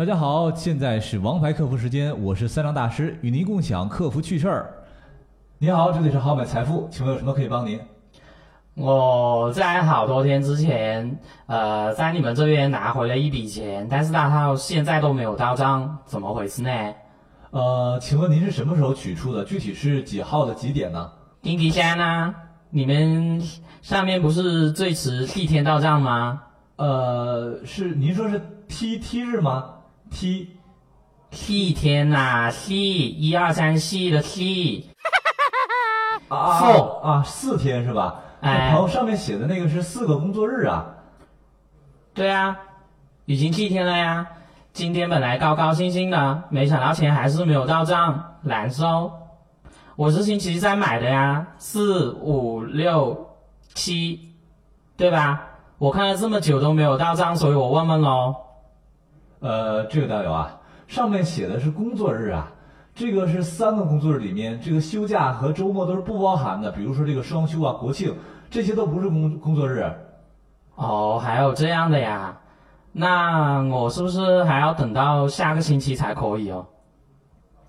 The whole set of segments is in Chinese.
大家好，现在是王牌客服时间，我是三张大师，与您共享客服趣事儿。你好，这里是好买财富，请问有什么可以帮您？我在好多天之前，呃，在你们这边拿回了一笔钱，但是那到现在都没有到账，怎么回事呢？呃，请问您是什么时候取出的？具体是几号的几点呢？丁迪山呢，你们上面不是最迟一天到账吗？呃，是您说是 T T 日吗？T T 天呐，T 一二三四的 T，啊啊 Four 啊，四天是吧？哎那朋友上面写的那个是四个工作日啊。对啊，已经 T 天了呀。今天本来高高兴兴的，没想到钱还是没有到账，难受。我是星期三买的呀，四五六七，对吧？我看了这么久都没有到账，所以我问问喽。呃，这个大友啊，上面写的是工作日啊，这个是三个工作日里面，这个休假和周末都是不包含的，比如说这个双休啊、国庆，这些都不是工工作日。哦，还有这样的呀？那我是不是还要等到下个星期才可以哦？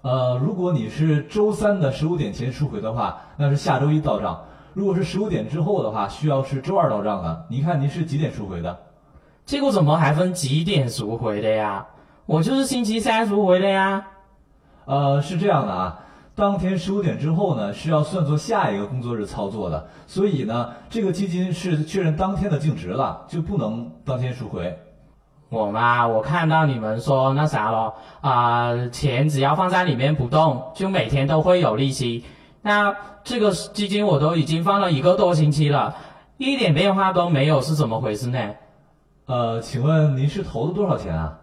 呃，如果你是周三的十五点前赎回的话，那是下周一到账；如果是十五点之后的话，需要是周二到账的。您看您是几点赎回的？这个怎么还分几点赎回的呀？我就是星期三赎回的呀。呃，是这样的啊，当天十五点之后呢，是要算作下一个工作日操作的，所以呢，这个基金是确认当天的净值了，就不能当天赎回。我嘛，我看到你们说那啥了，啊、钱只要放在里面不动，就每天都会有利息。那这个基金我都已经放了一个多星期了，一点变化都没有，是怎么回事呢？呃，请问您是投了多少钱啊？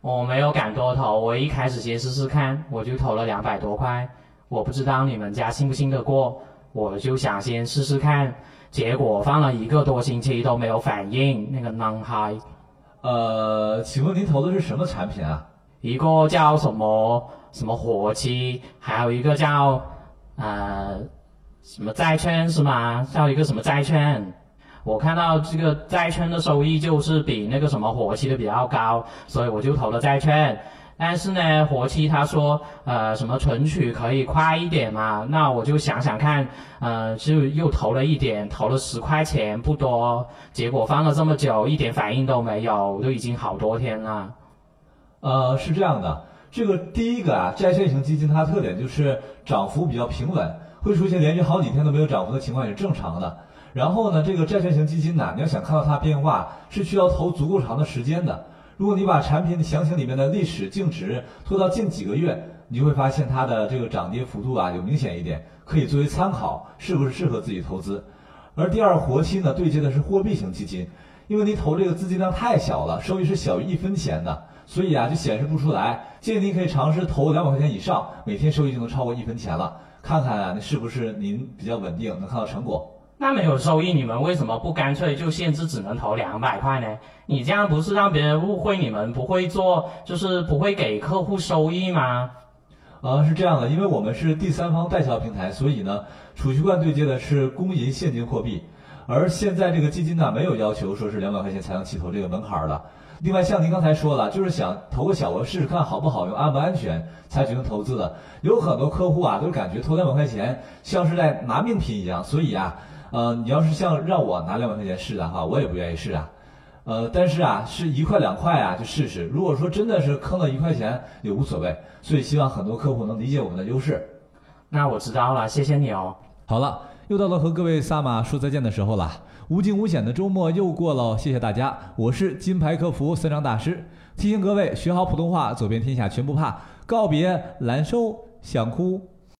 我没有敢多投，我一开始先试试看，我就投了两百多块。我不知道你们家信不信得过，我就想先试试看。结果放了一个多星期都没有反应，那个 non high。呃，请问您投的是什么产品啊？一个叫什么什么活期，还有一个叫呃什么债券是吗？叫一个什么债券？我看到这个债券的收益就是比那个什么活期的比较高，所以我就投了债券。但是呢，活期他说呃什么存取可以快一点嘛，那我就想想看，呃就又投了一点，投了十块钱不多，结果放了这么久一点反应都没有，都已经好多天了。呃，是这样的，这个第一个啊，债券型基金它的特点就是涨幅比较平稳，会出现连续好几天都没有涨幅的情况也是正常的。然后呢，这个债券型基金呢，你要想看到它变化，是需要投足够长的时间的。如果你把产品的详情里面的历史净值拖到近几个月，你就会发现它的这个涨跌幅度啊有明显一点，可以作为参考，是不是适合自己投资。而第二活期呢，对接的是货币型基金，因为你投这个资金量太小了，收益是小于一分钱的，所以啊就显示不出来。建议您可以尝试投两百块钱以上，每天收益就能超过一分钱了，看看啊那是不是您比较稳定，能看到成果。那没有收益，你们为什么不干脆就限制只能投两百块呢？你这样不是让别人误会你们不会做，就是不会给客户收益吗？呃，是这样的，因为我们是第三方代销平台，所以呢，储蓄罐对接的是公银现金货币，而现在这个基金呢，没有要求说是两百块钱才能起投这个门槛了。另外，像您刚才说了，就是想投个小额试试看好不好用、安不安全，才决定投资的。有很多客户啊，都感觉投两百块钱像是在拿命拼一样，所以啊，呃，你要是像让我拿两百块钱试的话，我也不愿意试啊。呃，但是啊，是一块两块啊，就试试。如果说真的是坑了一块钱，也无所谓。所以希望很多客户能理解我们的优势。那我知道了，谢谢你哦。好了，又到了和各位萨马说再见的时候了。无惊无险的周末又过了，谢谢大家，我是金牌客服三张大师。提醒各位，学好普通话，走遍天下全不怕。告别难收、想哭、